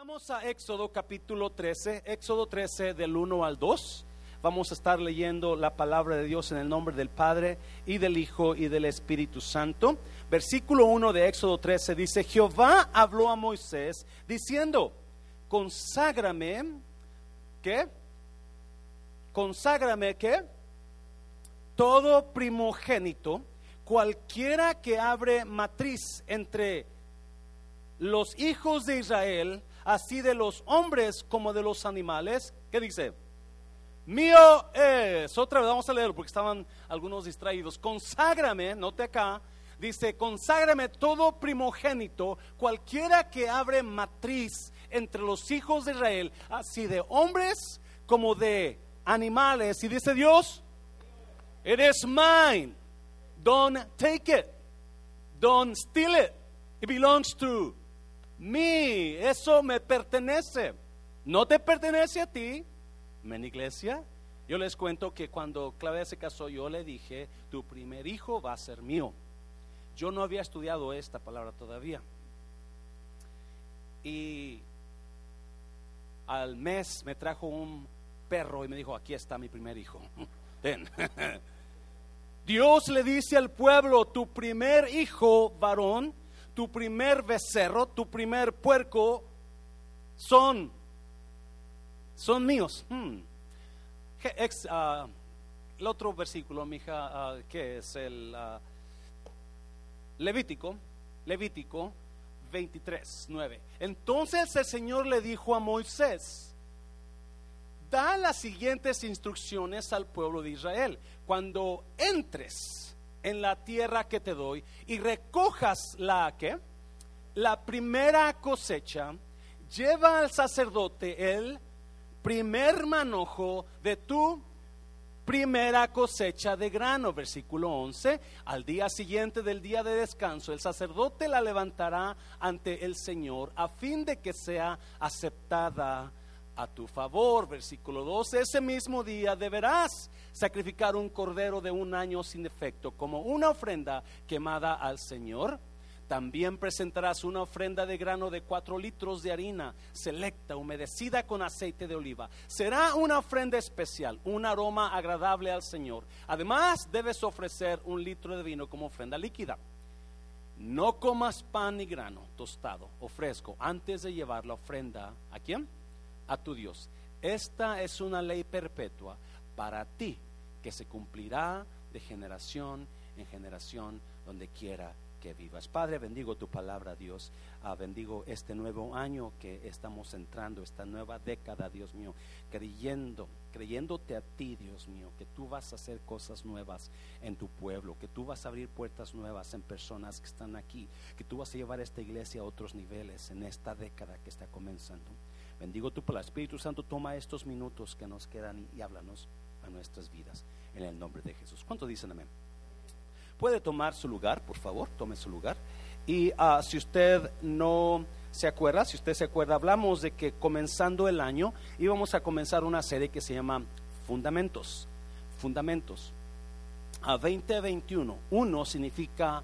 Vamos a Éxodo capítulo 13, Éxodo 13 del 1 al 2. Vamos a estar leyendo la palabra de Dios en el nombre del Padre y del Hijo y del Espíritu Santo. Versículo 1 de Éxodo 13 dice, Jehová habló a Moisés diciendo, conságrame, ¿qué? Conságrame, ¿qué? Todo primogénito, cualquiera que abre matriz entre los hijos de Israel, así de los hombres como de los animales. ¿Qué dice? Mío es. Otra vez vamos a leerlo porque estaban algunos distraídos. Conságrame, note acá, dice, conságrame todo primogénito, cualquiera que abre matriz entre los hijos de Israel, así de hombres como de animales. Y dice Dios, it is mine. Don't take it. Don't steal it. It belongs to mí, eso me pertenece. No te pertenece a ti, men iglesia. Yo les cuento que cuando Claudia se casó, yo le dije, tu primer hijo va a ser mío. Yo no había estudiado esta palabra todavía. Y al mes me trajo un perro y me dijo, aquí está mi primer hijo. Ven. Dios le dice al pueblo, tu primer hijo varón tu primer becerro, tu primer puerco, son, son míos. Hmm. Ah, el otro versículo, mija, uh, que es el ah, Levítico, Levítico 23, 9. Entonces el Señor le dijo a Moisés, da las siguientes instrucciones al pueblo de Israel. Cuando entres en la tierra que te doy y recojas la que la primera cosecha, lleva al sacerdote el primer manojo de tu primera cosecha de grano, versículo 11, al día siguiente del día de descanso, el sacerdote la levantará ante el Señor a fin de que sea aceptada a tu favor. Versículo 12, ese mismo día deberás sacrificar un cordero de un año sin defecto como una ofrenda quemada al Señor. También presentarás una ofrenda de grano de cuatro litros de harina selecta, humedecida con aceite de oliva. Será una ofrenda especial, un aroma agradable al Señor. Además, debes ofrecer un litro de vino como ofrenda líquida. No comas pan ni grano tostado o fresco antes de llevar la ofrenda. ¿A quién? A tu Dios. Esta es una ley perpetua para ti, que se cumplirá de generación en generación donde quiera que vivas. Padre, bendigo tu palabra, Dios. Ah, bendigo este nuevo año que estamos entrando, esta nueva década, Dios mío, creyendo, creyéndote a ti, Dios mío, que tú vas a hacer cosas nuevas en tu pueblo, que tú vas a abrir puertas nuevas en personas que están aquí, que tú vas a llevar esta iglesia a otros niveles en esta década que está comenzando. Bendigo tu palabra. Espíritu Santo, toma estos minutos que nos quedan y, háblanos a nuestras vidas en el nombre de Jesús. ¿Cuánto dicen amén? Puede tomar su lugar, por favor, tome su lugar. Y uh, si usted no se acuerda, si usted se acuerda, hablamos de que comenzando el año íbamos a comenzar una serie que se llama Fundamentos. Fundamentos. A 2021, uno significa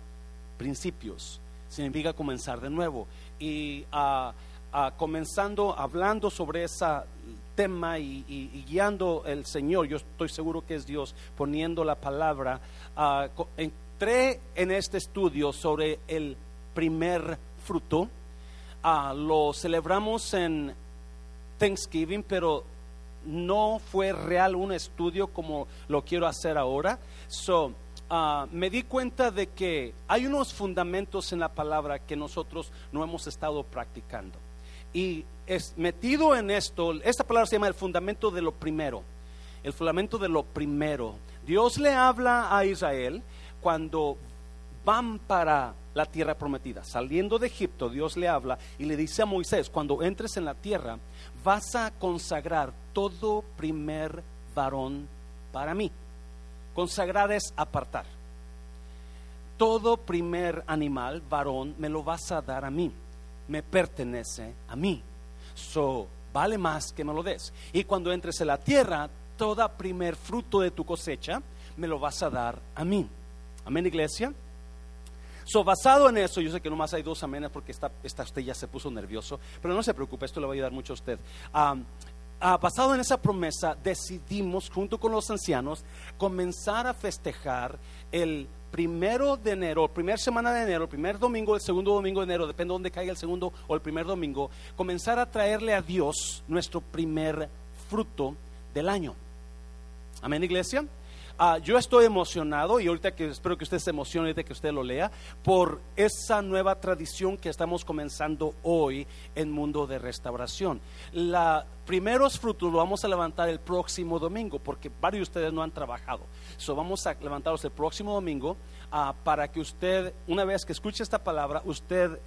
principios, significa comenzar de nuevo. Y uh, comenzando hablando sobre ese tema y, guiando el Señor, yo estoy seguro que es Dios poniendo la palabra, entré en este estudio sobre el primer fruto, lo celebramos en Thanksgiving, pero no fue real un estudio como lo quiero hacer ahora. So, me di cuenta de que hay unos fundamentos en la palabra que nosotros no hemos estado practicando. Y es metido en esto, esta palabra se llama el fundamento de lo primero. El fundamento de lo primero. Dios le habla a Israel cuando van para la tierra prometida. Saliendo de Egipto, Dios le habla y le dice a Moisés, cuando entres en la tierra, vas a consagrar todo primer varón para mí. Consagrar es apartar. Todo primer animal, varón, me lo vas a dar a mí me pertenece a mí. So, vale más que me lo des. Y cuando entres en la tierra, toda primer fruto de tu cosecha me lo vas a dar a mí. Amén, iglesia. So, basado en eso, yo sé que nomás hay dos amenes porque esta, usted ya se puso nervioso, pero no se preocupe, esto le va a ayudar mucho a usted. Ah, basado en esa promesa, decidimos, junto con los ancianos, comenzar a festejar el primero de enero, primera semana de enero, primer domingo, el segundo domingo de enero, depende de dónde caiga el segundo o el primer domingo, comenzar a traerle a Dios nuestro primer fruto del año. Amén, iglesia. Ah, yo estoy emocionado y ahorita que espero que usted se emocione de que usted lo lea por esa nueva tradición que estamos comenzando hoy en Mundo de Restauración. Los primeros frutos lo vamos a levantar el próximo domingo porque varios de ustedes no han trabajado. So vamos a levantarlos el próximo domingo ah, para que usted, una vez que escuche esta palabra, usted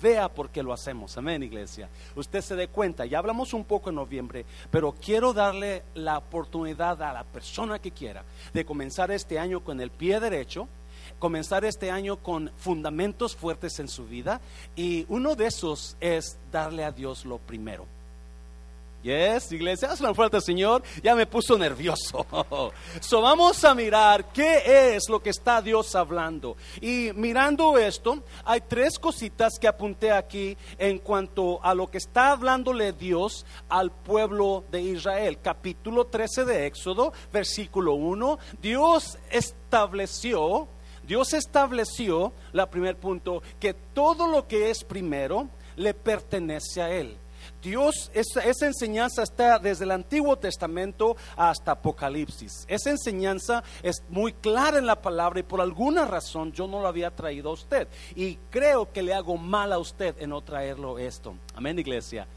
vea por qué lo hacemos. Amén, iglesia. Usted se dé cuenta. Ya hablamos un poco en noviembre, pero quiero darle la oportunidad a la persona que quiera de comenzar este año con el pie derecho comenzar este año con fundamentos fuertes en su vida y uno de esos es darle a Dios lo primero. Yes, iglesia, hazlo fuerte, Señor. Ya me puso nervioso. So vamos a mirar qué es lo que está Dios hablando. Y mirando esto, hay tres cositas que apunté aquí en cuanto a lo que está hablándole Dios al pueblo de Israel. Capítulo 13 de Éxodo, versículo 1. Dios estableció, Dios estableció, la primer punto, que todo lo que es primero le pertenece a Él. Dios, esa, enseñanza está desde el Antiguo Testamento hasta Apocalipsis. Esa enseñanza es muy clara en la palabra y por alguna razón yo no lo había traído a usted. Y creo que le hago mal a usted en no traerlo esto. Amén, iglesia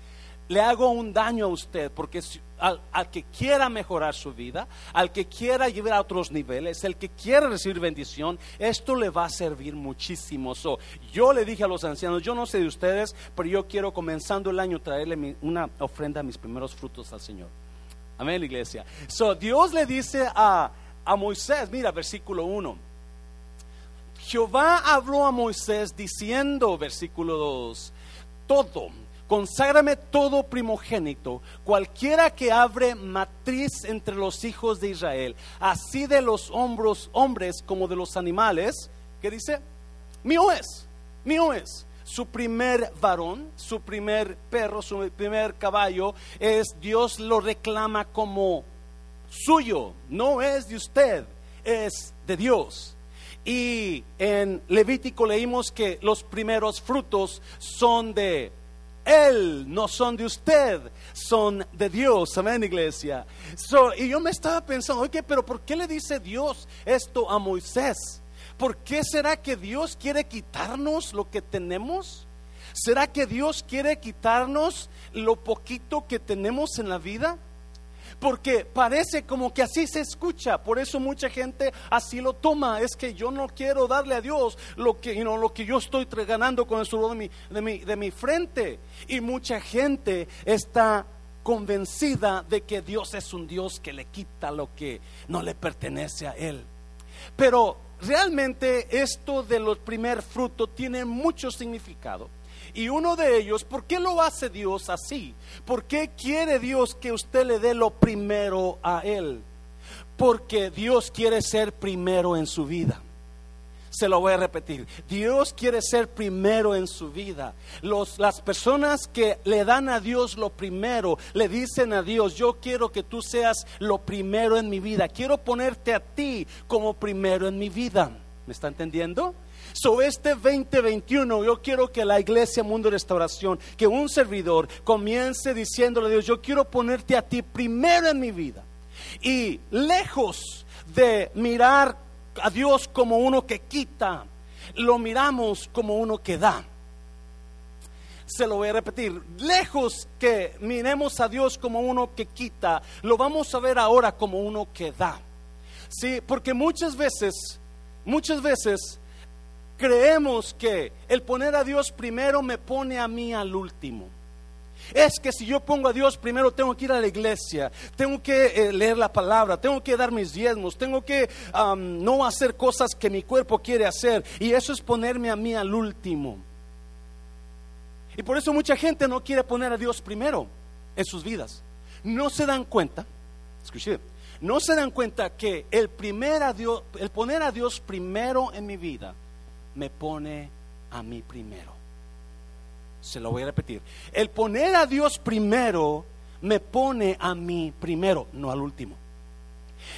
le hago un daño a usted, porque al, que quiera mejorar su vida, al que quiera llevar a otros niveles, el que quiera recibir bendición, esto le va a servir muchísimo. yo le dije a los ancianos, yo no sé de ustedes, pero yo quiero comenzando el año traerle una ofrenda mis primeros frutos al Señor. Amén, iglesia. So, Dios le dice a, a Moisés, mira, versículo 1. Jehová habló a Moisés diciendo, versículo 2, todo Conságrame todo primogénito, cualquiera que abre matriz entre los hijos de Israel, así de los hombros, hombres como de los animales, que dice, mío es, mío es. Su primer varón, su primer perro, su primer caballo, es Dios lo reclama como suyo, no es de usted, es de Dios. Y en Levítico leímos que los primeros frutos son de él, no son de usted, son de Dios. Amén, iglesia. y yo me estaba pensando, oye, pero ¿por qué le dice Dios esto a Moisés? ¿Por qué será que Dios quiere quitarnos lo que tenemos? ¿Será que Dios quiere quitarnos lo poquito que tenemos en la vida? Porque parece como que así se escucha. Por eso mucha gente así lo toma. Es que yo no quiero darle a Dios lo que, lo que yo estoy ganando con el sudor de mi, de, mi, de mi frente. Y mucha gente está convencida de que Dios es un Dios que le quita lo que no le pertenece a Él. Pero realmente esto de los primer frutos tiene mucho significado. Y uno de ellos, ¿por qué lo hace Dios así? ¿Por qué quiere Dios que usted le dé lo primero a Él? Porque Dios quiere ser primero en su vida. Se lo voy a repetir. Dios quiere ser primero en su vida. las personas que le dan a Dios lo primero, le dicen a Dios, yo quiero que tú seas lo primero en mi vida. Quiero ponerte a ti como primero en mi vida. ¿Me está entendiendo? So este 2021 yo quiero que la iglesia Mundo Restauración, que un servidor comience diciéndole a Dios, yo quiero ponerte a ti primero en mi vida. Y lejos de mirar a Dios como uno que quita, lo miramos como uno que da. Se lo voy a repetir, lejos que miremos a Dios como uno que quita, lo vamos a ver ahora como uno que da. Sí, porque muchas veces, muchas veces creemos que el poner a Dios primero me pone a mí al último. Es que si yo pongo a Dios primero, tengo que ir a la iglesia, tengo que eh, leer la palabra, tengo que dar mis diezmos, tengo que no hacer cosas que mi cuerpo quiere hacer. Y eso es ponerme a mí al último. Y por eso mucha gente no quiere poner a Dios primero en sus vidas. No se dan cuenta, escuché, no se dan cuenta que el, primer a Dios, el poner a Dios primero en mi vida me pone a mí primero. Se lo voy a repetir. El poner a Dios primero me pone a mí primero, no al último.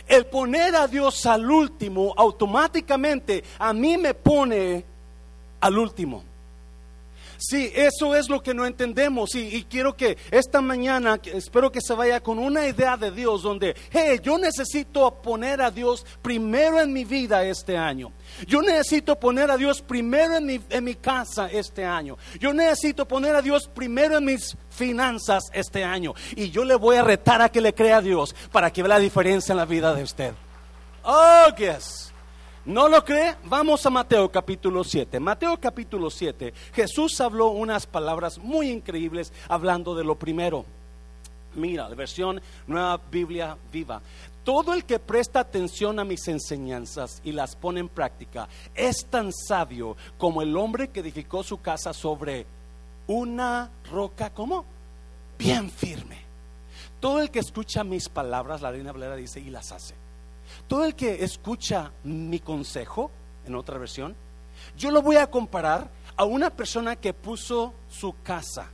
El poner a Dios al último automáticamente a mí me pone al último. Sí, eso es lo que no entendemos y, quiero que esta mañana, espero que se vaya con una idea de Dios donde, hey, yo necesito poner a Dios primero en mi vida este año. Yo necesito poner a Dios primero en mi, en mi casa este año. Yo necesito poner a Dios primero en mis finanzas este año. Y yo le voy a retar a que le crea a Dios para que vea la diferencia en la vida de usted. Oh, yes. ¿No lo cree? Vamos a Mateo capítulo 7. Mateo capítulo 7. Jesús habló unas palabras muy increíbles hablando de lo primero. Mira, la versión Nueva Biblia Viva. Todo el que presta atención a mis enseñanzas y las pone en práctica es tan sabio como el hombre que edificó su casa sobre una roca, ¿cómo? Bien firme. Todo el que escucha mis palabras, la reina Valera dice, y las hace todo el que escucha mi consejo, en otra versión, yo lo voy a comparar a una persona que puso su casa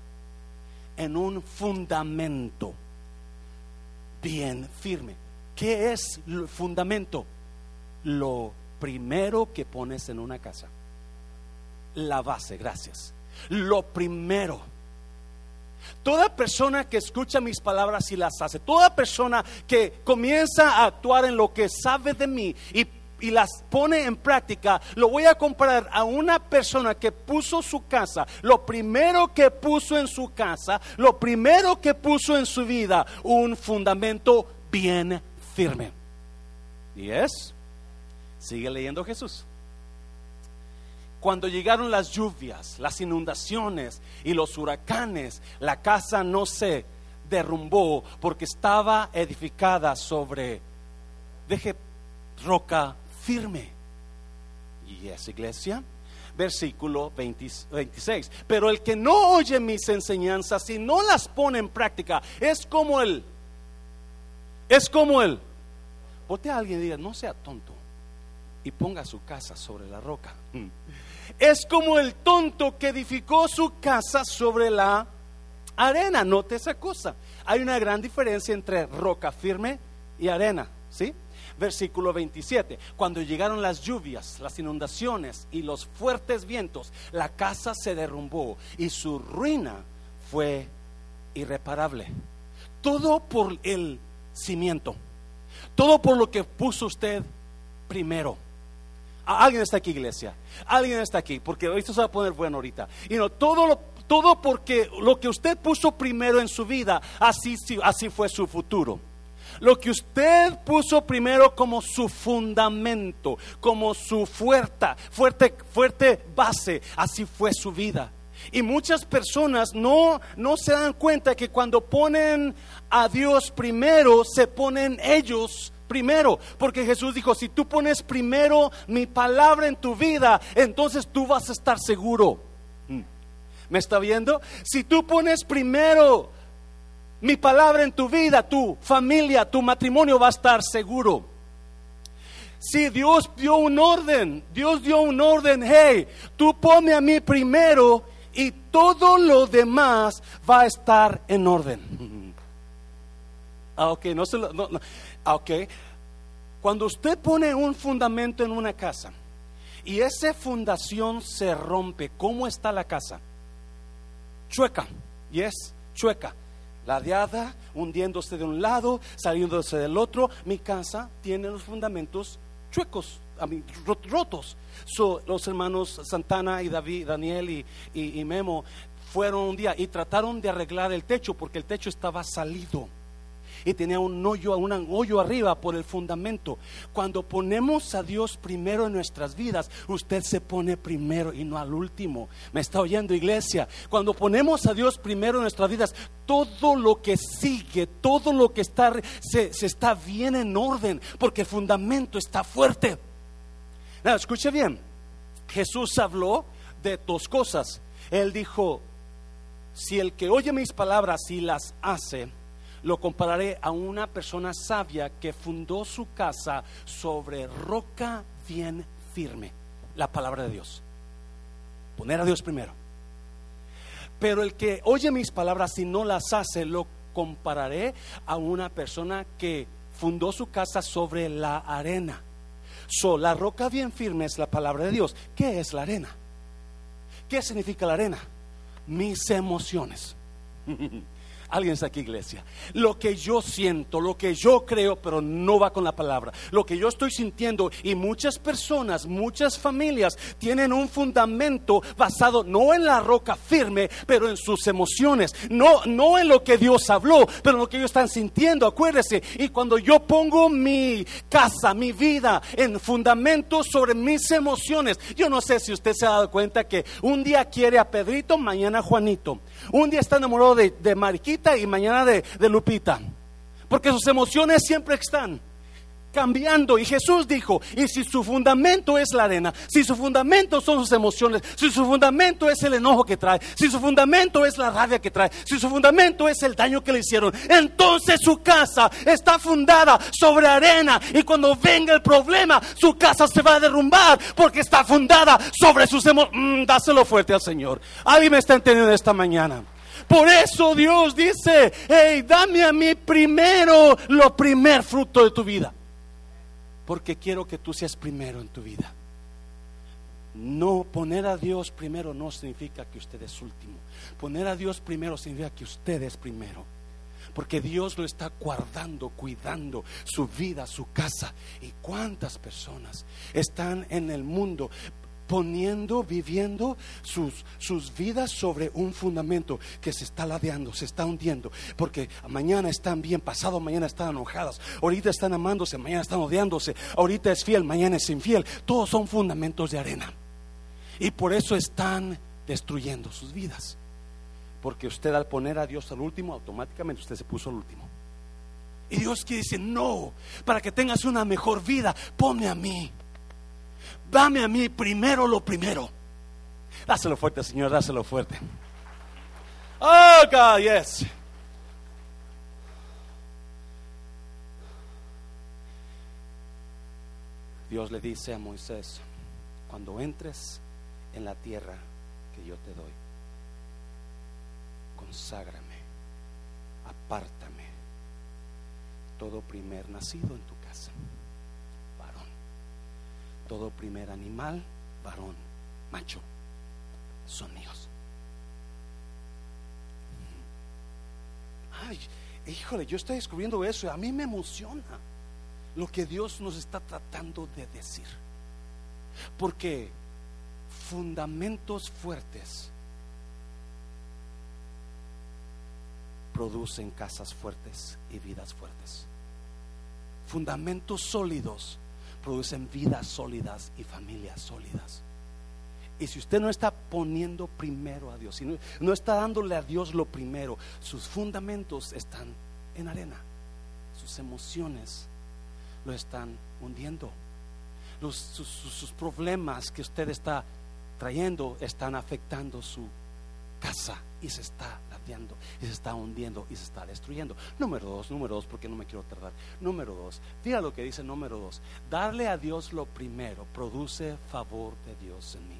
en un fundamento bien firme. ¿Qué es el fundamento? Lo primero que pones en una casa. La base, gracias. Lo primero Toda persona que escucha mis palabras y las hace, toda persona que comienza a actuar en lo que sabe de mí y, las pone en práctica, lo voy a comparar a una persona que puso su casa, lo primero que puso en su casa, lo primero que puso en su vida, un fundamento bien firme. ¿Y es? Sigue leyendo Jesús cuando llegaron las lluvias, las inundaciones y los huracanes, la casa no se derrumbó porque estaba edificada sobre, deje, roca firme. ¿Y esa iglesia? Versículo 26. Pero el que no oye mis enseñanzas y no las pone en práctica es como él. Es como él. Vote a alguien y diga, no sea tonto y ponga su casa sobre la roca. Es como el tonto que edificó su casa sobre la arena. Note esa cosa. Hay una gran diferencia entre roca firme y arena, ¿sí? Versículo 27. Cuando llegaron las lluvias, las inundaciones y los fuertes vientos, la casa se derrumbó y su ruina fue irreparable. Todo por el cimiento. Todo por lo que puso usted primero. Alguien está aquí, iglesia. Alguien está aquí, porque esto se va a poner bueno ahorita. Y no, todo todo porque lo que usted puso primero en su vida, así, así fue su futuro. Lo que usted puso primero como su fundamento, como su fuerte, fuerte, fuerte base, así fue su vida. Y muchas personas no, no se dan cuenta que cuando ponen a Dios primero, se ponen ellos primero, porque Jesús dijo, si tú pones primero mi palabra en tu vida, entonces tú vas a estar seguro. Mm. ¿Me está viendo? Si tú pones primero mi palabra en tu vida, tu familia, tu matrimonio va a estar seguro. Si Dios dio un orden, Dios dio un orden, hey, tú pone a mí primero y todo lo demás va a estar en orden. Ah, ok, no se lo, ok. Cuando usted pone un fundamento en una casa y esa fundación se rompe, ¿cómo está la casa? Chueca, y es chueca, ladeada, hundiéndose de un lado, saliéndose del otro. Mi casa tiene los fundamentos chuecos, rotos. los hermanos Santana y David, Daniel y Memo fueron un día y trataron de arreglar el techo porque el techo estaba salido y tenía un hoyo, un hoyo arriba por el fundamento. Cuando ponemos a Dios primero en nuestras vidas, usted se pone primero y no al último. ¿Me está oyendo iglesia? Cuando ponemos a Dios primero en nuestras vidas, todo lo que sigue, todo lo que está, se, está bien en orden, porque el fundamento está fuerte. Nada, escuche bien, Jesús habló de dos cosas. Él dijo, si el que oye mis palabras y las hace, lo compararé a una persona sabia que fundó su casa sobre roca bien firme, la palabra de Dios. Poner a Dios primero. Pero el que oye mis palabras y no las hace, lo compararé a una persona que fundó su casa sobre la arena. So, la roca bien firme es la palabra de Dios. ¿Qué es la arena? ¿Qué significa la arena? Mis emociones. Alguien está aquí, iglesia. Lo que yo siento, lo que yo creo, pero no va con la palabra. Lo que yo estoy sintiendo y muchas personas, muchas familias tienen un fundamento basado no en la roca firme, pero en sus emociones. No, no en lo que Dios habló, pero en lo que ellos están sintiendo. Acuérdese. Y cuando yo pongo mi casa, mi vida en fundamento sobre mis emociones, yo no sé si usted se ha dado cuenta que un día quiere a Pedrito, mañana a Juanito. Un día está enamorado de, de Mariquita y mañana de, Lupita. Porque sus emociones siempre están cambiando. Y Jesús dijo, y si su fundamento es la arena, si su fundamento son sus emociones, si su fundamento es el enojo que trae, si su fundamento es la rabia que trae, si su fundamento es el daño que le hicieron, entonces su casa está fundada sobre arena. Y cuando venga el problema, su casa se va a derrumbar porque está fundada sobre sus emociones. dáselo fuerte al Señor. Alguien me está entendiendo esta mañana. Por eso Dios dice, hey, dame a mí primero lo primer fruto de tu vida porque quiero que tú seas primero en tu vida. No poner a Dios primero no significa que usted es último. Poner a Dios primero significa que usted es primero. Porque Dios lo está guardando, cuidando su vida, su casa. ¿Y cuántas personas están en el mundo poniendo, viviendo sus, sus vidas sobre un fundamento que se está ladeando, se está hundiendo, porque mañana están bien, pasado mañana están enojadas, ahorita están amándose, mañana están odiándose, ahorita es fiel, mañana es infiel, todos son fundamentos de arena. Y por eso están destruyendo sus vidas. Porque usted al poner a Dios al último, automáticamente usted se puso al último. Y Dios quiere decir, no, para que tengas una mejor vida, ponme a mí dame a mí primero lo primero. Dáselo fuerte, Señor, dáselo fuerte. Oh, God, yes. Dios le dice a Moisés, cuando entres en la tierra que yo te doy, conságrame, apártame todo primer nacido en tu casa todo primer animal, varón, macho, son míos. Ay, híjole, yo estoy descubriendo eso y a mí me emociona lo que Dios nos está tratando de decir. Porque fundamentos fuertes producen casas fuertes y vidas fuertes. Fundamentos sólidos producen vidas sólidas y familias sólidas. Y si usted no está poniendo primero a Dios, si no, está dándole a Dios lo primero, sus fundamentos están en arena, sus emociones lo están hundiendo, sus problemas que usted está trayendo están afectando su casa y se está y se está hundiendo y se está destruyendo. Número dos, número dos, porque no me quiero tardar. Número dos, fíjate lo que dice número dos. Darle a Dios lo primero produce favor de Dios en mí.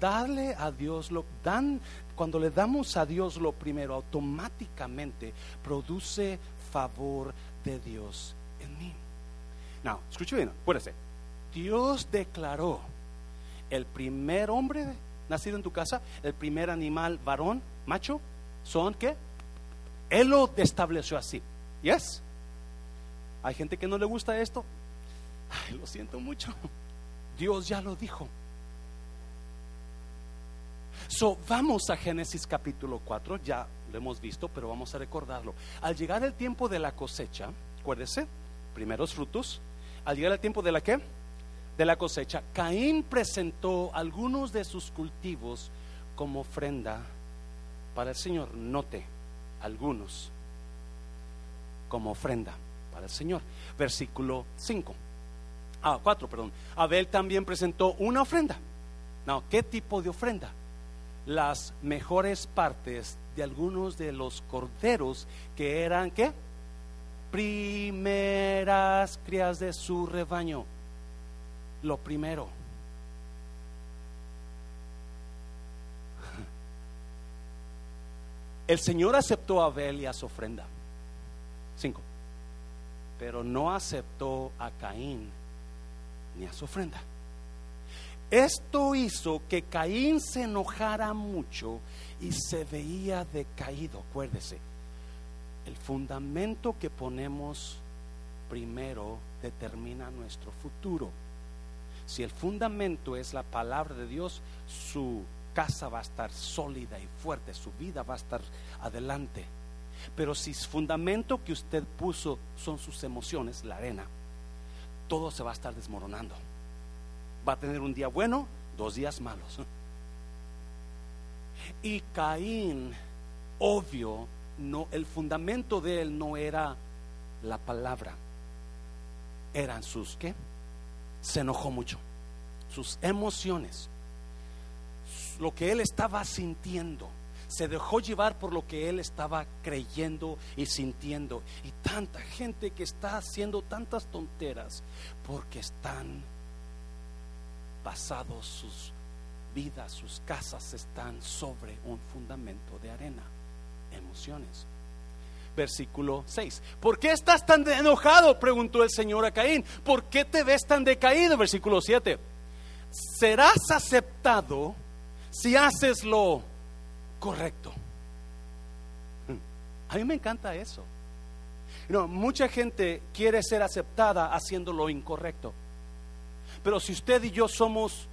Darle a Dios lo dan cuando le damos a Dios lo primero automáticamente produce favor de Dios en mí. Now, escuche bien, acuérdese. Dios declaró el primer hombre nacido en tu casa, el primer animal varón, macho, son qué? Él lo estableció así. ¿Yes? Hay gente que no le gusta esto. Lo siento mucho. Dios ya lo dijo. So, vamos a Génesis capítulo 4, ya lo hemos visto, pero vamos a recordarlo. Al llegar el tiempo de la cosecha, acuérdese, primeros frutos, al llegar el tiempo de la qué? de la cosecha, Caín presentó algunos de sus cultivos como ofrenda para el Señor. Note, algunos como ofrenda para el Señor. Versículo 5. Ah, 4, perdón. Abel también presentó una ofrenda. No, ¿qué tipo de ofrenda? Las mejores partes de algunos de los corderos que eran, ¿qué? Primeras crías de su rebaño lo primero. El Señor aceptó a Abel y a su ofrenda. Cinco. Pero no aceptó a Caín ni a su ofrenda. Esto hizo que Caín se enojara mucho y se veía decaído. Acuérdese, el fundamento que ponemos primero determina nuestro futuro. Si el fundamento es la palabra de Dios, su casa va a estar sólida y fuerte, su vida va a estar adelante. Pero si el fundamento que usted puso son sus emociones, la arena, todo se va a estar desmoronando. Va a tener un día bueno, dos días malos. Y Caín, obvio, no, el fundamento de él no era la palabra, eran sus qué? Se enojó mucho, sus emociones, lo que él estaba sintiendo. Se dejó llevar por lo que él estaba creyendo y sintiendo. Y tanta gente que está haciendo tantas tonteras porque están basados sus vidas, sus casas están sobre un fundamento de arena, emociones. Versículo 6. ¿Por qué estás tan enojado? preguntó el Señor a Caín. ¿Por qué te ves tan decaído? Versículo 7. Serás aceptado si haces lo correcto. A mí me encanta eso. No, mucha gente quiere ser aceptada haciendo lo incorrecto. Pero si usted y yo somos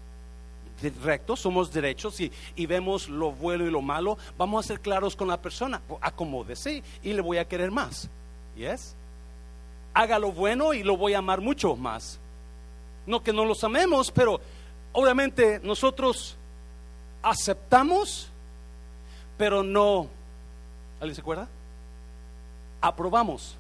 rectos, somos derechos y, y, vemos lo bueno y lo malo, vamos a ser claros con la persona. Acomódese y le voy a querer más. ¿Yes? Haga lo bueno y lo voy a amar mucho más. No que no los amemos, pero obviamente nosotros aceptamos, pero no. ¿Alguien se acuerda? Aprobamos.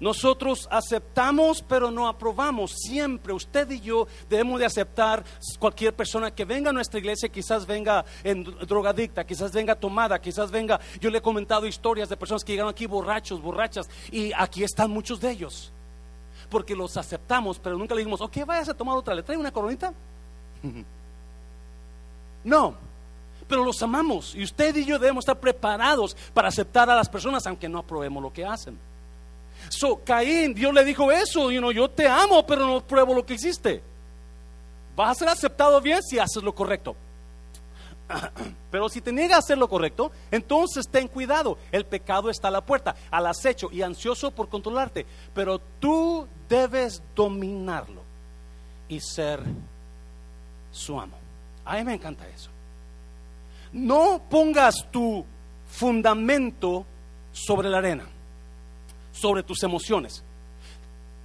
Nosotros aceptamos, pero no aprobamos. Siempre usted y yo debemos de aceptar cualquier persona que venga a nuestra iglesia, quizás venga en drogadicta, quizás venga tomada, quizás venga. Yo le he comentado historias de personas que llegaron aquí borrachos, borrachas, y aquí están muchos de ellos. Porque los aceptamos, pero nunca le dijimos, ok, vayas a tomar otra, ¿le trae una coronita? No, pero los amamos y usted y yo debemos estar preparados para aceptar a las personas, aunque no aprobemos lo que hacen. So, Caín, Dios le dijo eso, you know, yo te amo, pero no pruebo lo que hiciste. Vas a ser aceptado bien si haces lo correcto. Pero si te niegas a hacer lo correcto, entonces ten cuidado. El pecado está a la puerta, al acecho y ansioso por controlarte. Pero tú debes dominarlo y ser su amo. A mí me encanta eso. No pongas tu fundamento sobre la arena sobre tus emociones.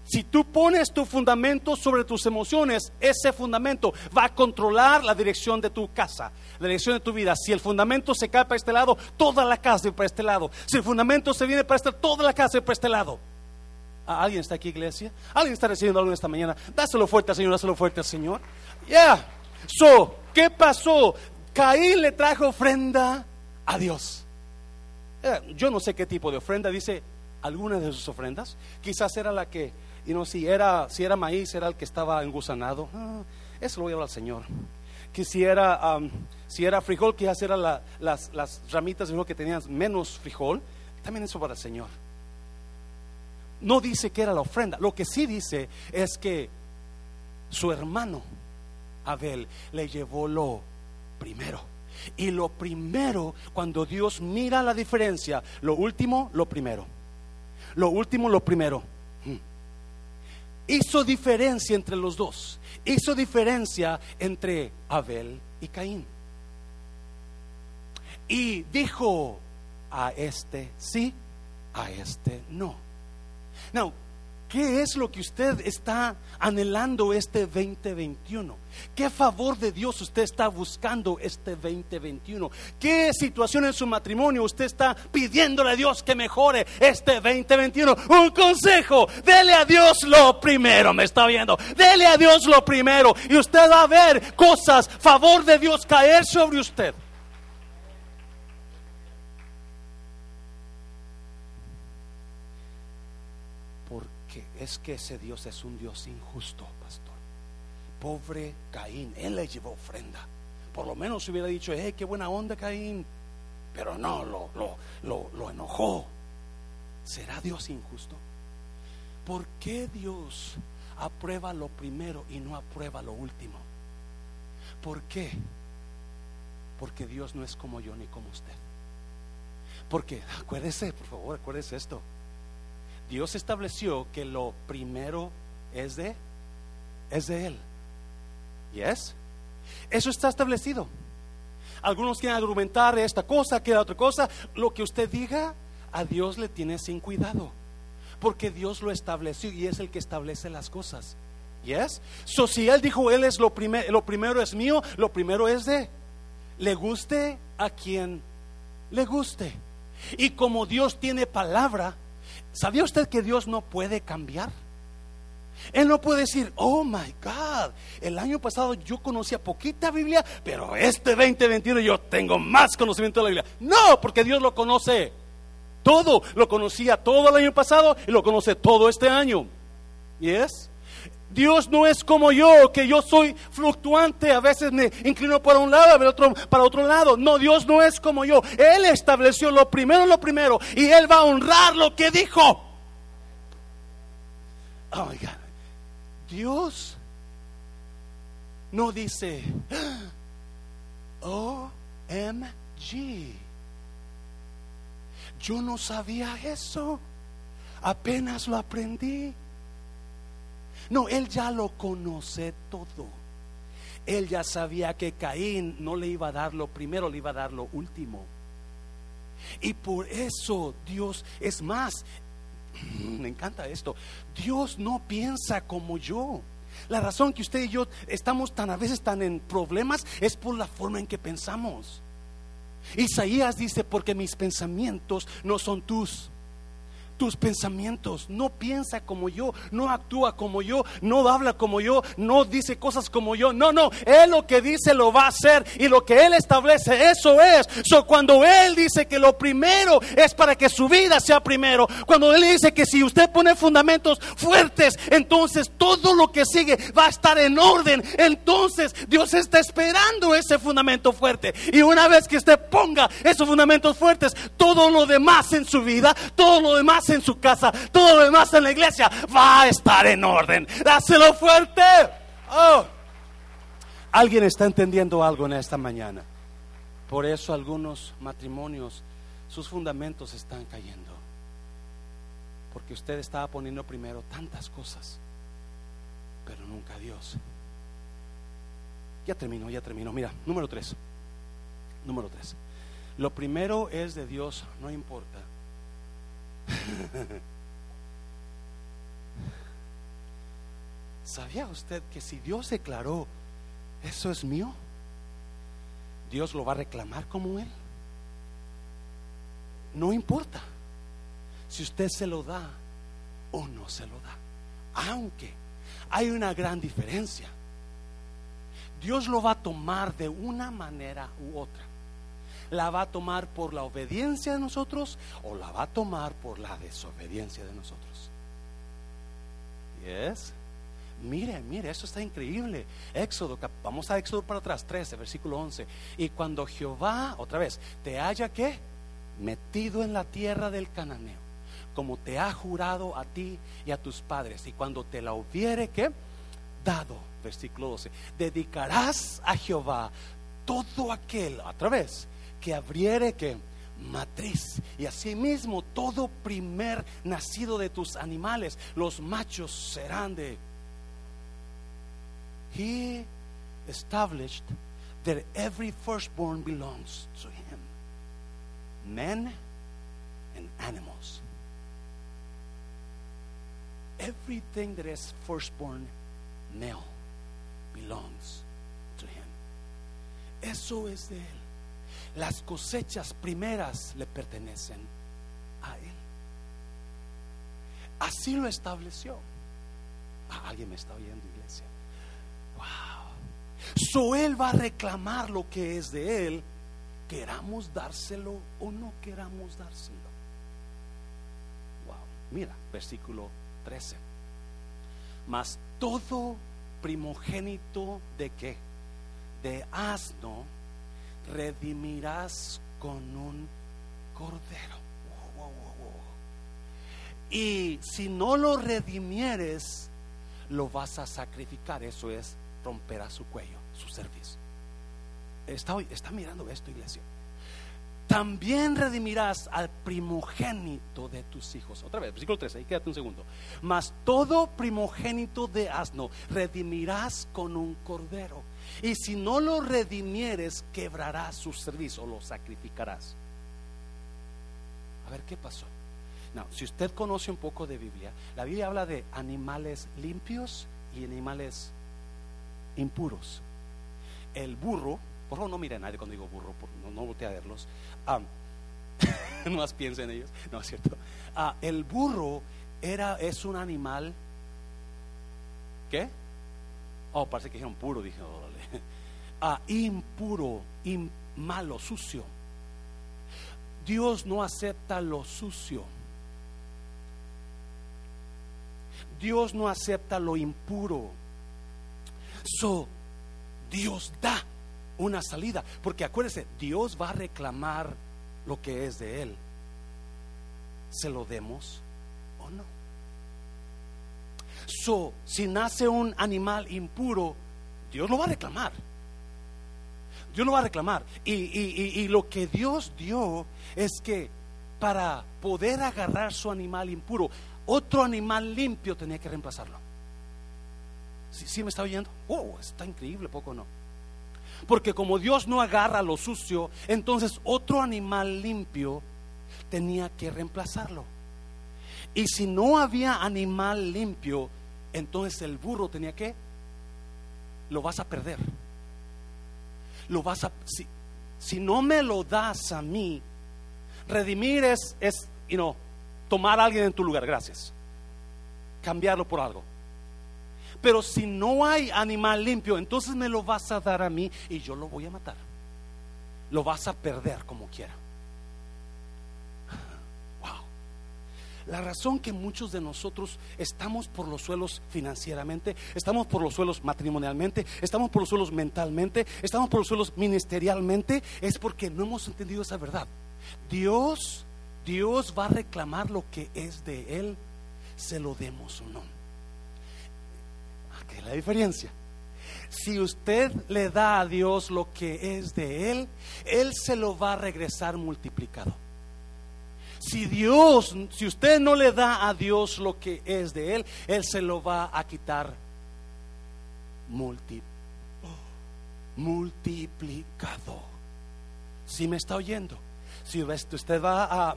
Si tú pones tu fundamento sobre tus emociones, ese fundamento va a controlar la dirección de tu casa, la dirección de tu vida. Si el fundamento se cae para este lado, toda la casa va para este lado. Si el fundamento se viene para este, toda la casa va para este lado. ¿Alguien está aquí, iglesia? ¿Alguien está recibiendo algo esta mañana? Dáselo fuerte al Señor, dáselo fuerte al Señor. Ya. So, ¿qué pasó? Caín le trajo ofrenda a Dios. Eh, yo no sé qué tipo de ofrenda, dice alguna de sus ofrendas. Quizás era la que, y no, si era, si era maíz, era el que estaba engusanado. Ah, eso lo voy a hablar al Señor. Que si era, si era frijol, quizás eran las, las ramitas de que tenían menos frijol. También eso para el Señor. No dice que era la ofrenda. Lo que sí dice es que su hermano Abel le llevó lo primero. Y lo primero, cuando Dios mira la diferencia, lo último, lo primero. Lo último, lo primero. Hmm. Hizo diferencia entre los dos. Hizo diferencia entre Abel y Caín. Y dijo a este sí, a este no. Now, ¿Qué es lo que usted está anhelando este 2021? ¿Qué favor de Dios usted está buscando este 2021? ¿Qué situación en su matrimonio usted está pidiéndole a Dios que mejore este 2021? Un consejo, dele a Dios lo primero, me está viendo. Dele a Dios lo primero y usted va a ver cosas, favor de Dios caer sobre usted. Es que ese Dios es un Dios injusto, pastor. Pobre Caín, él le llevó ofrenda. por lo menos hubiera dicho, hey, qué buena onda, Caín. Pero no, lo, lo, lo, lo enojó. ¿Será Dios injusto? ¿Por qué Dios aprueba lo primero y no aprueba lo último? ¿Por qué? Porque Dios no es como yo ni como usted. Porque, acuérdese, por favor, acuérdese esto. Dios estableció que lo primero es de es de él. ¿Yes? Eso está establecido. Algunos quieren argumentar esta cosa, que otra cosa. Lo que usted diga, a Dios le tiene sin cuidado. Porque Dios lo estableció y es el que establece las cosas. ¿Yes? So, si Él dijo, Él es lo, primero lo primero es mío, lo primero es de, le guste a quien le guste. Y como Dios tiene palabra, ¿sabía usted que Dios no puede cambiar? Él no puede decir, oh my God, el año pasado yo conocía poquita Biblia, pero este 2021 yo tengo más conocimiento de la Biblia. No, porque Dios lo conoce todo, lo conocía todo el año pasado y lo conoce todo este año. ¿Yes? Dios no es como yo, que yo soy fluctuante, a veces me inclino para un lado, otro, para otro lado. No, Dios no es como yo. Él estableció lo primero, lo primero, y Él va a honrar lo que dijo. Oh. Dios no dice, OMG. Yo no sabía eso. Apenas lo aprendí. No, él ya lo conoce todo. Él ya sabía que Caín no le iba a dar lo primero, le iba a dar lo último. Y por eso Dios, es más, me encanta esto. Dios no piensa como yo. La razón que usted y yo estamos tan a veces tan en problemas es por la forma en que pensamos. Isaías dice, porque mis pensamientos no son tus tus pensamientos, no piensa como yo, no actúa como yo, no habla como yo, no dice cosas como yo. No, no, Él lo que dice lo va a hacer y lo que Él establece, eso es. So, cuando Él dice que lo primero es para que su vida sea primero, cuando Él dice que si usted pone fundamentos fuertes, entonces todo lo que sigue va a estar en orden. Entonces Dios está esperando ese fundamento fuerte. Y una vez que usted ponga esos fundamentos fuertes, todo lo demás en su vida, todo lo demás en su casa, todo lo demás en la iglesia va a estar en orden. Dáselo fuerte. Oh. Alguien está entendiendo algo en esta mañana. Por eso algunos matrimonios, sus fundamentos están cayendo. Porque usted estaba poniendo primero tantas cosas, pero nunca Dios. Ya terminó, ya terminó. Mira, número tres. Número tres. Lo primero es de Dios, no importa ¿Sabía usted que si Dios declaró, eso es mío, Dios lo va a reclamar como Él? No importa si usted se lo da o no se lo da. Aunque hay una gran diferencia. Dios lo va a tomar de una manera u otra la va a tomar por la obediencia de nosotros o la va a tomar por la desobediencia de nosotros. Yes. Mire, mire, eso está increíble. Éxodo, vamos a Éxodo para atrás, 13, versículo 11. Y cuando Jehová, otra vez, te haya que metido en la tierra del cananeo, como te ha jurado a ti y a tus padres, y cuando te la hubiere que dado, versículo 12, dedicarás a Jehová todo aquel, otra vez, que abriere que matriz. Y asimismo todo primer nacido de tus animales los machos serán de he established that every firstborn belongs to him. Men and animals. Everything that is firstborn male belongs to him. Eso es de él las cosechas primeras le pertenecen a Él. Así lo estableció. Ah, alguien me está oyendo, iglesia. Wow. So Él va a reclamar lo que es de Él, queramos dárselo o no queramos dárselo. Wow. Mira, versículo 13. Mas todo primogénito de qué? de asno redimirás con un cordero. Y si no lo redimieres, lo vas a sacrificar. Eso es romperá su cuello, su servicio. Está, está mirando esto, iglesia. También redimirás al primogénito de tus hijos. Otra vez, versículo 13, ahí quédate un segundo. Mas todo primogénito de asno redimirás con un cordero. Y si no lo redimieres, quebrarás su servicio lo sacrificarás. A ver qué pasó. No, si usted conoce un poco de Biblia, la Biblia habla de animales limpios y animales impuros. El burro, por favor no mire a nadie cuando digo burro, no, no voltee a verlos. no más piensen en ellos, no es cierto. Ah, el burro era, es un animal, ¿qué? Oh, parece que dijeron puro, dije, ah, impuro, malo, sucio. Dios no acepta lo sucio. Dios no acepta lo impuro. So, Dios da una salida, porque acuérdese, Dios va a reclamar lo que es de Él. ¿Se lo demos o no? So, si nace un animal impuro, Dios lo va a reclamar. Dios lo va a reclamar. Y, y, lo que Dios dio es que para poder agarrar su animal impuro, otro animal limpio tenía que reemplazarlo. ¿Sí, me está oyendo? Oh, está increíble, poco no. Porque como Dios no agarra lo sucio, entonces otro animal limpio tenía que reemplazarlo. Y si no había animal limpio, entonces el burro tenía que, lo vas a perder. Lo vas a, si, no me lo das a mí, redimir es, es, you know, tomar a alguien en tu lugar, gracias. Cambiarlo por algo. Pero si no hay animal limpio, entonces me lo vas a dar a mí y yo lo voy a matar. Lo vas a perder como quiera. Wow. La razón que muchos de nosotros estamos por los suelos financieramente, estamos por los suelos matrimonialmente, estamos por los suelos mentalmente, estamos por los suelos ministerialmente, es porque no hemos entendido esa verdad. Dios, Dios va a reclamar lo que es de Él, se lo demos o no la diferencia. Si usted le da a Dios lo que es de Él, Él se lo va a regresar multiplicado. Si Dios, si usted no le da a Dios lo que es de Él, Él se lo va a quitar multiplicado. Si me está oyendo. Si usted va a,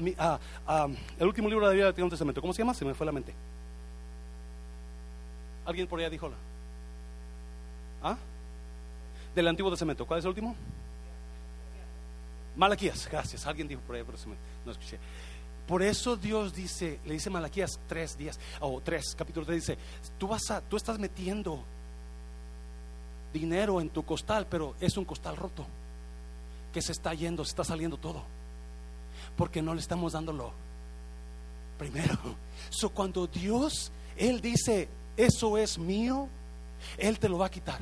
el último libro de la Biblia del Antiguo Testamento, ¿cómo se llama? Se me fue la mente. ¿Alguien por allá dijo la? ¿Ah? Del Antiguo Testamento. ¿Cuál es el último? Malaquías, gracias. Alguien dijo por ahí, pero no escuché. Por eso Dios dice, le dice Malaquías tres días, o tres capítulos, te dice, tú vas a, tú estás metiendo dinero en tu costal, pero es un costal roto, que se está yendo, se está saliendo todo, porque no le estamos dándolo primero. So, cuando Dios, Él dice, eso es mío, él te lo va a quitar.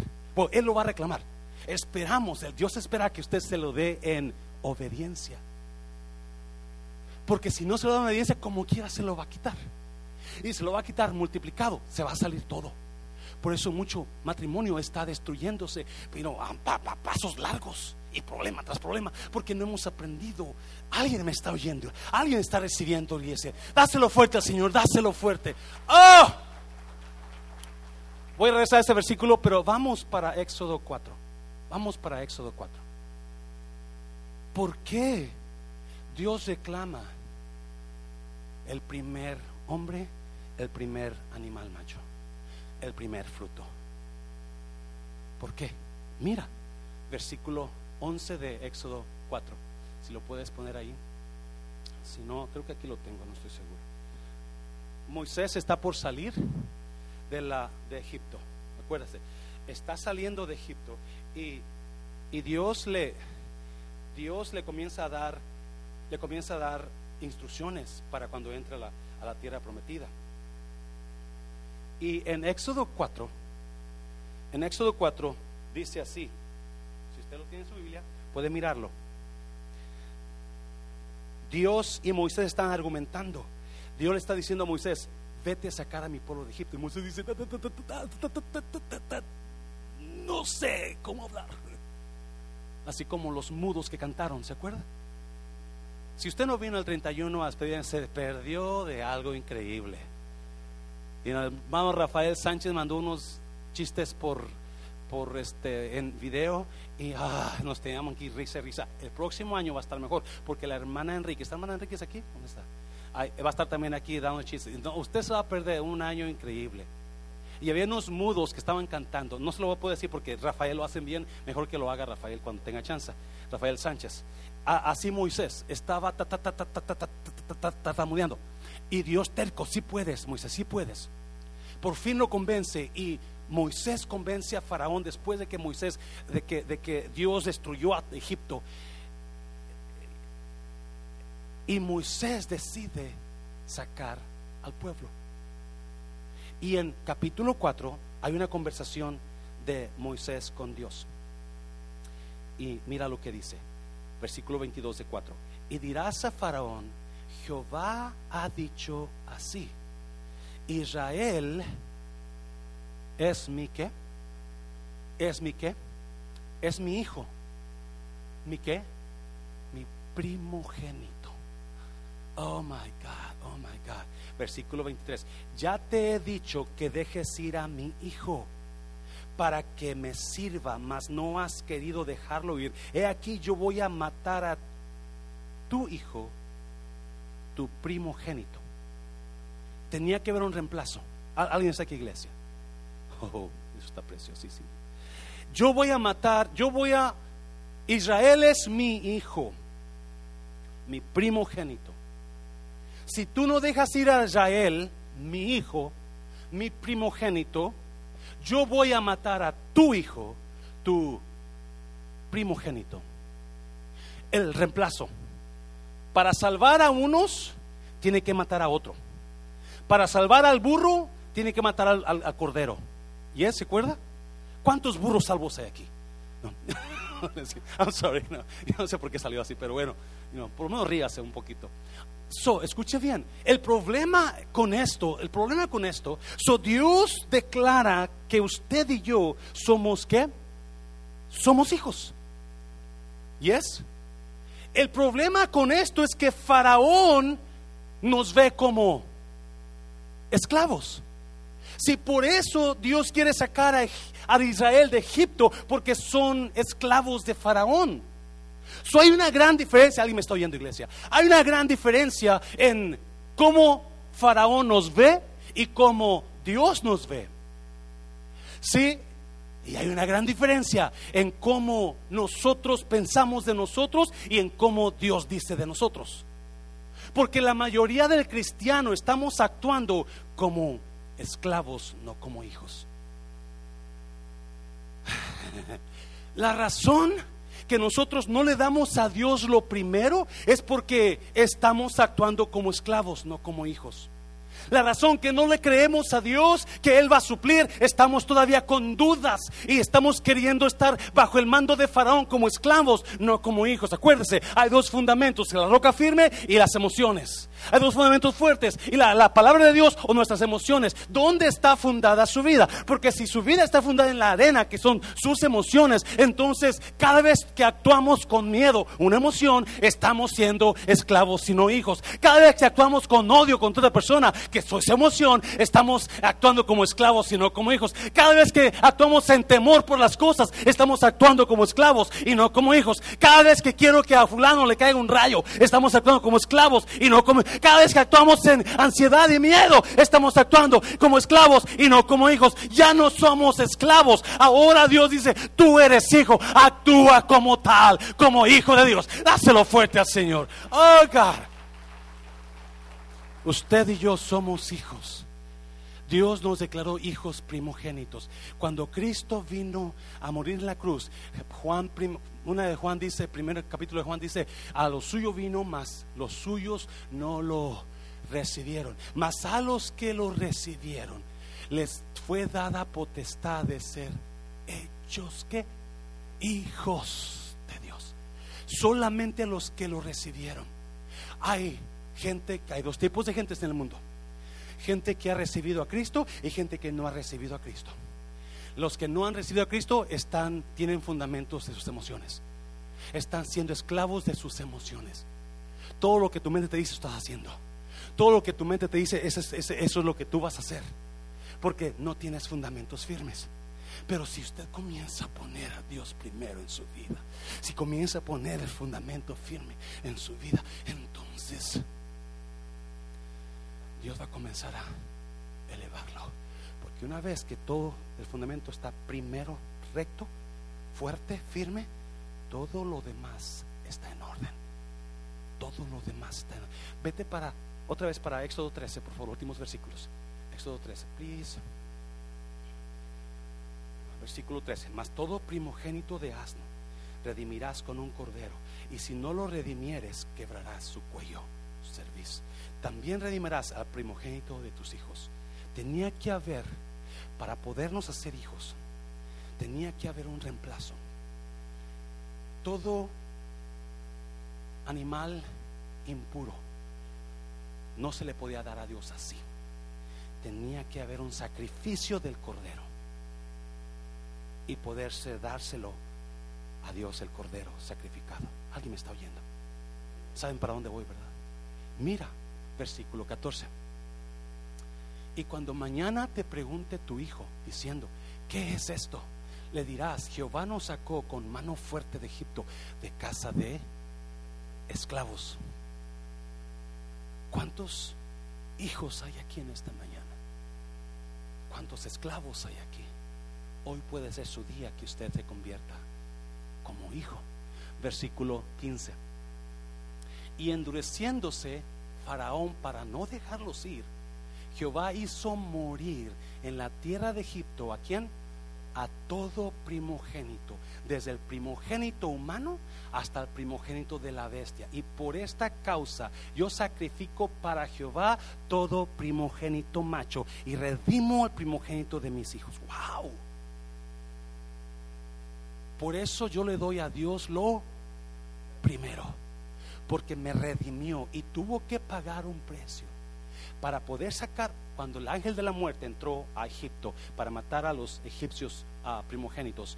Él lo va a reclamar. Esperamos, el Dios espera que usted se lo dé en obediencia. Porque si no se lo da en obediencia, como quiera se lo va a quitar. Y se lo va a quitar multiplicado, se va a salir todo. Por eso mucho matrimonio está destruyéndose, pero pasos largos y problema tras problema, porque no hemos aprendido. Alguien me está oyendo, alguien está recibiendo iglesia. Dáselo fuerte al Señor, dáselo fuerte. ¡Oh! Voy a regresar a ese versículo, pero vamos para Éxodo 4. Vamos para Éxodo 4. ¿Por qué Dios reclama el primer hombre, el primer animal macho, el primer fruto? ¿Por qué? Mira, versículo 11 de Éxodo 4. Si lo puedes poner ahí. Si no, creo que aquí lo tengo, no estoy seguro. Moisés está por salir de, la, de Egipto. Acuérdate, está saliendo de Egipto y, y, Dios, le, Dios le comienza a dar, le comienza a dar instrucciones para cuando entre a la, a la tierra prometida. Y en Éxodo 4, en Éxodo 4 dice así, usted lo tiene en su Biblia, puede mirarlo. Dios y Moisés están argumentando. Dios le está diciendo a Moisés, vete a sacar a mi pueblo de Egipto. Y Moisés dice, no sé cómo hablar. Así como los mudos que cantaron, ¿se acuerda? Si usted no vino al 31 a despedir, se perdió de algo increíble. Y el hermano Rafael Sánchez mandó unos chistes por, por este, en video y ah, nos teníamos aquí risa risa. El próximo año va a estar mejor porque la hermana Enrique, ¿está hermana Enrique aquí? ¿Dónde está? Va a estar también aquí dando chistes. usted se va a perder un año increíble. Y había unos mudos que estaban cantando. No se lo voy a poder decir porque Rafael lo hacen bien. Mejor que lo haga Rafael cuando tenga chance. Rafael Sánchez. así Moisés estaba tartamudeando. Y Dios terco, sí puedes, Moisés, sí puedes. Por fin lo convence y Moisés convence a Faraón después de que Moisés, de que, de que Dios destruyó a Egipto. Y Moisés decide sacar al pueblo. Y en capítulo 4 hay una conversación de Moisés con Dios. Y mira lo que dice, versículo 22 de 4. Y dirás a Faraón, Jehová ha dicho así, Israel es mi qué, es mi qué, es mi hijo, mi qué, mi primogénito. Oh my God, oh my God versículo 23, ya te he dicho que dejes ir a mi hijo para que me sirva, mas no has querido dejarlo ir. He aquí yo voy a matar a tu hijo, tu primogénito. Tenía que haber un reemplazo. ¿Alguien está aquí, iglesia? Oh, eso está preciosísimo. Yo voy a matar, yo voy a... Israel es mi hijo, mi primogénito si tú no dejas ir a Israel, mi hijo, mi primogénito, yo voy a matar a tu hijo, tu primogénito. El reemplazo. Para salvar a unos, tiene que matar a otro. Para salvar al burro, tiene que matar al, cordero. ¿Y él se acuerda? ¿Cuántos burros salvos hay aquí? No. I'm sorry, no, no sé por qué salió así, pero bueno, por lo menos ríase un poquito. So, escuche bien, el problema con esto, el problema con esto, so Dios declara que usted y yo somos qué? Somos hijos. ¿Yes? El problema con esto es que Faraón nos ve como esclavos. Si por eso Dios quiere sacar a, a Israel de Egipto, porque son esclavos de Faraón. So, hay una gran diferencia, alguien me está oyendo iglesia, hay una gran diferencia en cómo Faraón nos ve y cómo Dios nos ve. Sí, y hay una gran diferencia en cómo nosotros pensamos de nosotros y en cómo Dios dice de nosotros. Porque la mayoría del cristiano estamos actuando como esclavos, no como hijos. La razón que nosotros no le damos a Dios lo primero es porque estamos actuando como esclavos, no como hijos. La razón que no le creemos a Dios que Él va a suplir, estamos todavía con dudas y estamos queriendo estar bajo el mando de Faraón como esclavos, no como hijos. Acuérdese, hay dos fundamentos, la roca firme y las emociones. Hay dos fundamentos fuertes. Y la, palabra de Dios o nuestras emociones. ¿Dónde está fundada su vida? Porque si su vida está fundada en la arena, que son sus emociones, entonces cada vez que actuamos con miedo, una emoción, estamos siendo esclavos, sino hijos. Cada vez que actuamos con odio contra otra persona, que es emoción, estamos actuando como esclavos, sino como hijos. Cada vez que actuamos en temor por las cosas, estamos actuando como esclavos y no como hijos. Cada vez que quiero que a fulano le caiga un rayo, estamos actuando como esclavos y no como cada vez que actuamos en ansiedad y miedo, estamos actuando como esclavos y no como hijos. Ya no somos esclavos. Ahora Dios dice, tú eres hijo, actúa como tal, como hijo de Dios. Dáselo fuerte al Señor. Oh, God. Usted y yo somos hijos. Dios nos declaró hijos primogénitos. Cuando Cristo vino a morir en la cruz, Juan, una de Juan dice, primer capítulo de Juan dice, a los suyos vino, mas los suyos no lo recibieron. Mas a los que lo recibieron, les fue dada potestad de ser hechos que hijos de Dios. Solamente los que lo recibieron. Hay gente, hay dos tipos de gentes en el mundo. Gente que ha recibido a Cristo y gente que no ha recibido a Cristo. Los que no han recibido a Cristo están, tienen fundamentos de sus emociones. Están siendo esclavos de sus emociones. Todo lo que tu mente te dice estás haciendo. Todo lo que tu mente te dice, eso es, eso es lo que tú vas a hacer. Porque no tienes fundamentos firmes. Pero si usted comienza a poner a Dios primero en su vida, si comienza a poner el fundamento firme en su vida, entonces Dios va a comenzar a elevarlo. Porque una vez que todo el fundamento está primero recto, fuerte, firme, todo lo demás está en orden. Todo lo demás está en orden. Vete para, otra vez para Éxodo 13, por favor, últimos versículos. Éxodo 13, please. Versículo 13. Mas todo primogénito de asno redimirás con un cordero, y si no lo redimieres, quebrarás su cuello, su cerviz. También redimirás al primogénito de tus hijos. Tenía que haber, para podernos hacer hijos, tenía que haber un reemplazo. Todo animal impuro no se le podía dar a Dios así. Tenía que haber un sacrificio del cordero y poderse dárselo a Dios el cordero sacrificado. ¿Alguien me está oyendo? ¿Saben para dónde voy, verdad? Mira, versículo 14. Y cuando mañana te pregunte tu hijo diciendo, ¿qué es esto? Le dirás, Jehová nos sacó con mano fuerte de Egipto, de casa de esclavos. ¿Cuántos hijos hay aquí en esta mañana? ¿Cuántos esclavos hay aquí? Hoy puede ser su día que usted se convierta como hijo. Versículo 15. Y endureciéndose Faraón para no dejarlos ir, Jehová hizo morir en la tierra de Egipto a quién? A todo primogénito, desde el primogénito humano hasta el primogénito de la bestia. Y por esta causa yo sacrifico para Jehová todo primogénito macho y redimo al primogénito de mis hijos. ¡Wow! Por eso yo le doy a Dios lo primero, porque me redimió y tuvo que pagar un precio para poder sacar, cuando el ángel de la muerte entró a Egipto para matar a los egipcios primogénitos,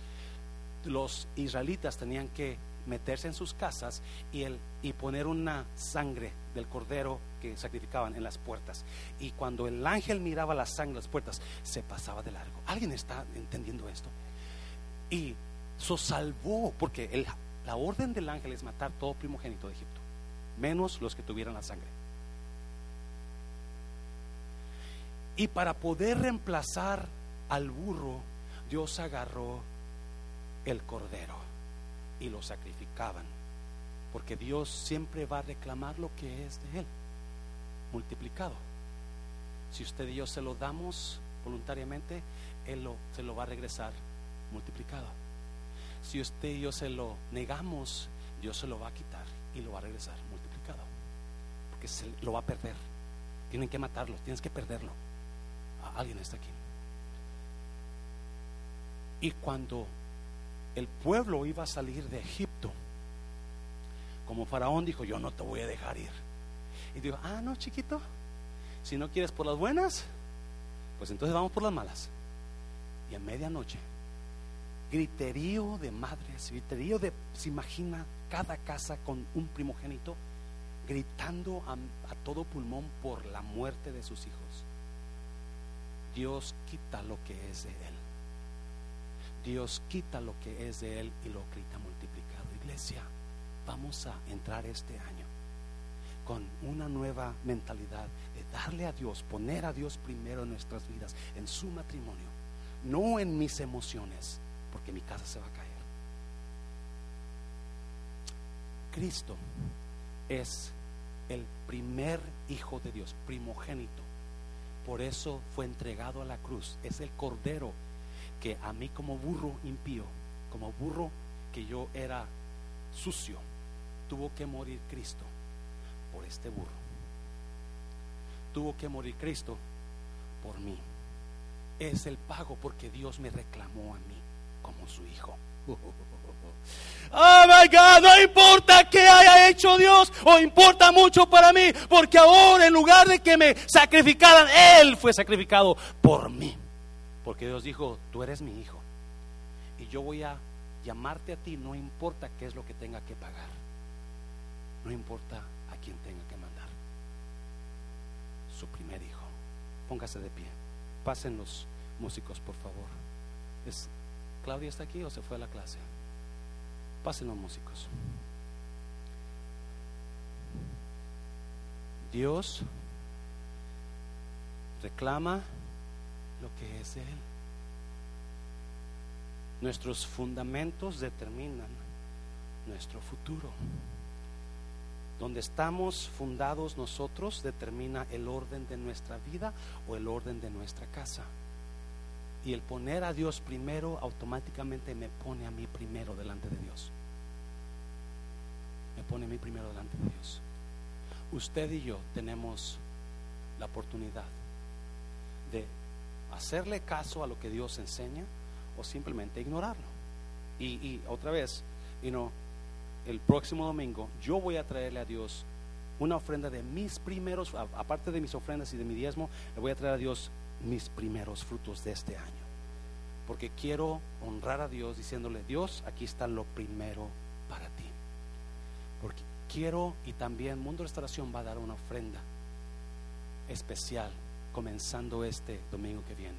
los israelitas tenían que meterse en sus casas y, el, y poner una sangre del cordero que sacrificaban en las puertas. Y cuando el ángel miraba la sangre en las puertas, se pasaba de largo. ¿Alguien está entendiendo esto? Y So salvó, porque la orden del ángel es matar todo primogénito de Egipto, menos los que tuvieran la sangre. Y para poder reemplazar al burro, Dios agarró el cordero y lo sacrificaban, porque Dios siempre va a reclamar lo que es de Él, multiplicado. Si usted y yo se lo damos voluntariamente, Él se lo va a regresar multiplicado. Si usted y yo se lo negamos, Dios se lo va a quitar y lo va a regresar multiplicado. Porque se lo va a perder. Tienen que matarlo, tienes que perderlo. Alguien está aquí. Y cuando el pueblo iba a salir de Egipto, como Faraón dijo, yo no te voy a dejar ir. Y dijo, ah, no, chiquito, si no quieres por las buenas, pues entonces vamos por las malas. Y a medianoche griterío de madres, griterío de, se imagina cada casa con un primogénito gritando a, todo pulmón por la muerte de sus hijos. Dios quita lo que es de Él. Dios quita lo que es de Él y lo grita multiplicado. Iglesia, vamos a entrar este año con una nueva mentalidad de darle a Dios, poner a Dios primero en nuestras vidas, en su matrimonio, no en mis emociones, porque mi casa se va a caer. Cristo es el primer hijo de Dios, primogénito. Por eso fue entregado a la cruz. Es el cordero que a mí como burro impío, como burro que yo era sucio, tuvo que morir Cristo por este burro. Tuvo que morir Cristo por mí. Es el pago porque Dios me reclamó a mí como su hijo. Oh my God, no importa qué haya hecho Dios, o importa mucho para mí, porque ahora en lugar de que me sacrificaran, Él fue sacrificado por mí. Porque Dios dijo, tú eres mi hijo, y yo voy a llamarte a ti, no importa qué es lo que tenga que pagar, no importa a quién tenga que mandar. Su primer hijo. Póngase de pie. Pasen los músicos, por favor. ¿Es, ¿Claudia está aquí o se fue a la clase? Pasen los músicos. Dios reclama lo que es de Él. Nuestros fundamentos determinan nuestro futuro. Donde estamos fundados nosotros determina el orden de nuestra vida o el orden de nuestra casa. Y el poner a Dios primero automáticamente me pone a mí primero delante de Dios. Me pone a mí primero delante de Dios. Usted y yo tenemos la oportunidad de hacerle caso a lo que Dios enseña o simplemente ignorarlo. Y, y otra vez, you know, el próximo domingo yo voy a traerle a Dios una ofrenda de mis primeros, aparte de mis ofrendas y de mi diezmo, le voy a traer a Dios mis primeros frutos de este año. Porque quiero honrar a Dios diciéndole, Dios, aquí está lo primero para ti. Porque quiero y también Mundo Restauración va a dar una ofrenda especial comenzando este domingo que viene.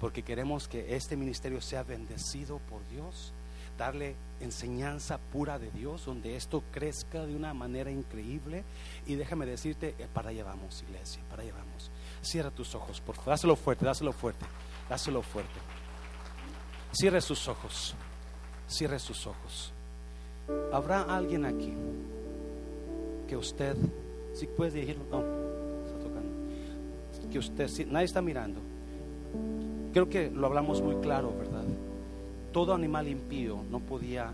Porque queremos que este ministerio sea bendecido por Dios, darle enseñanza pura de Dios, donde esto crezca de una manera increíble. Y déjame decirte, eh, para allá vamos, iglesia, para allá vamos. Cierra tus ojos, por favor. Dáselo fuerte, dáselo fuerte, dáselo fuerte. Cierre sus ojos, cierre sus ojos. ¿Habrá alguien aquí que usted, si puede dirigirlo, no, está tocando, que usted, si, nadie está mirando, creo que lo hablamos muy claro, ¿verdad? Todo animal impío no podía,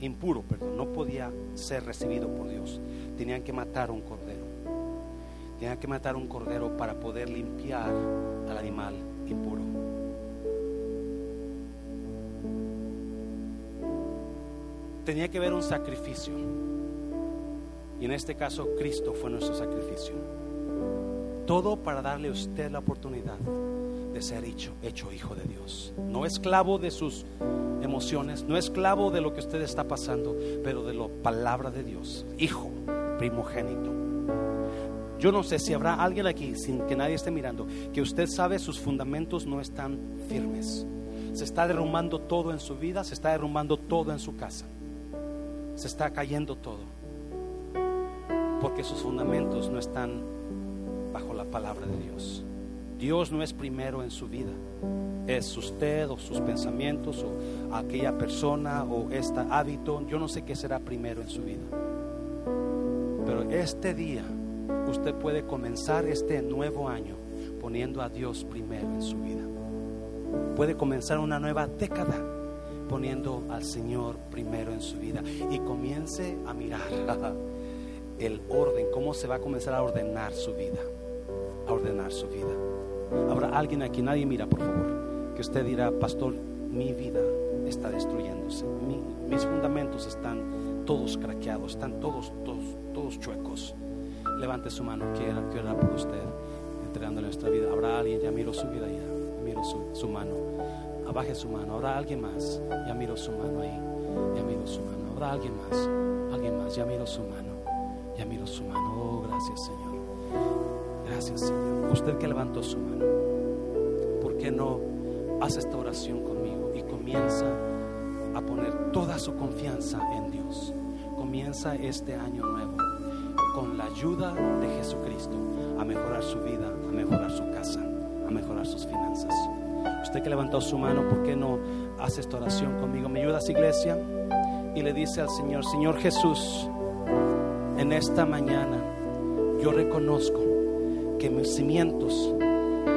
impuro, perdón, no podía ser recibido por Dios. Tenían que matar un cordero. Tenían que matar un cordero para poder limpiar al animal impuro. Tenía que haber un sacrificio. Y en este caso Cristo fue nuestro sacrificio. Todo para darle a usted la oportunidad de ser hecho hijo de Dios. No esclavo de sus emociones, no esclavo de lo que usted está pasando, pero de la palabra de Dios. Hijo, primogénito. Yo no sé si habrá alguien aquí, sin que nadie esté mirando, que usted sabe sus fundamentos no están firmes. Se está derrumbando todo en su vida, se está derrumbando todo en su casa. Se está cayendo todo. Porque sus fundamentos no están bajo la palabra de Dios. Dios no es primero en su vida. Es usted o sus pensamientos o aquella persona o este hábito. Yo no sé qué será primero en su vida. Pero este día usted puede comenzar este nuevo año poniendo a Dios primero en su vida. Puede comenzar una nueva década poniendo al Señor primero en su vida y comience a mirar el orden, cómo se va a comenzar a ordenar su vida, a ordenar su vida. Habrá alguien aquí, nadie mira, por favor, que usted dirá, pastor, mi vida está destruyéndose, mis fundamentos están todos craqueados, están todos, todos, todos chuecos. Levante su mano, quiera, quiera por usted, entregándole nuestra vida. Habrá alguien, ya miro su vida, ya miro su, su mano. Abaje su mano, habrá alguien más, ya miro su mano ahí, ya miro su mano. Habrá alguien más, alguien más, ya miro su mano, ya miro su mano. Oh, gracias, Señor. Gracias, Señor. Usted que levantó su mano, ¿por qué no hace esta oración conmigo y comienza a poner toda su confianza en Dios? Comienza este año nuevo con la ayuda de Jesucristo a mejorar su vida, a mejorar su casa, a mejorar sus finanzas. Usted que levantó su mano, ¿por qué no hace esta oración conmigo? ¿Me ayudas, iglesia? Y le dice al Señor, Señor Jesús, en esta mañana yo reconozco que mis cimientos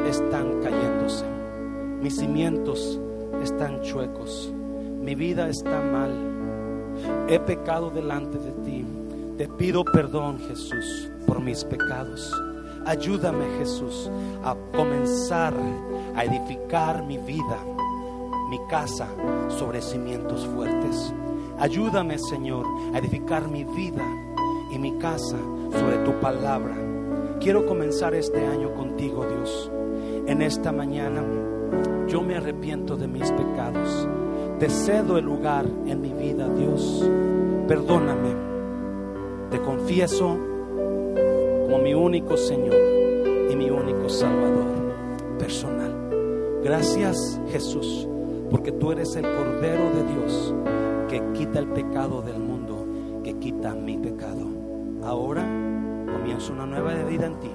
están cayéndose, mis cimientos están chuecos, mi vida está mal, he pecado delante de te pido perdón Jesús por mis pecados. Ayúdame Jesús a comenzar a edificar mi vida, mi casa sobre cimientos fuertes. Ayúdame, Señor, a edificar mi vida y mi casa sobre tu palabra. Quiero comenzar este año contigo, Dios. En esta mañana yo me arrepiento de mis pecados. Te cedo el lugar en mi vida, Dios. Perdóname. Confieso como mi único Señor y mi único Salvador personal. Gracias, Jesús, porque tú eres el Cordero de Dios que quita el pecado del mundo, que quita mi pecado. Ahora comienzo una nueva vida en ti,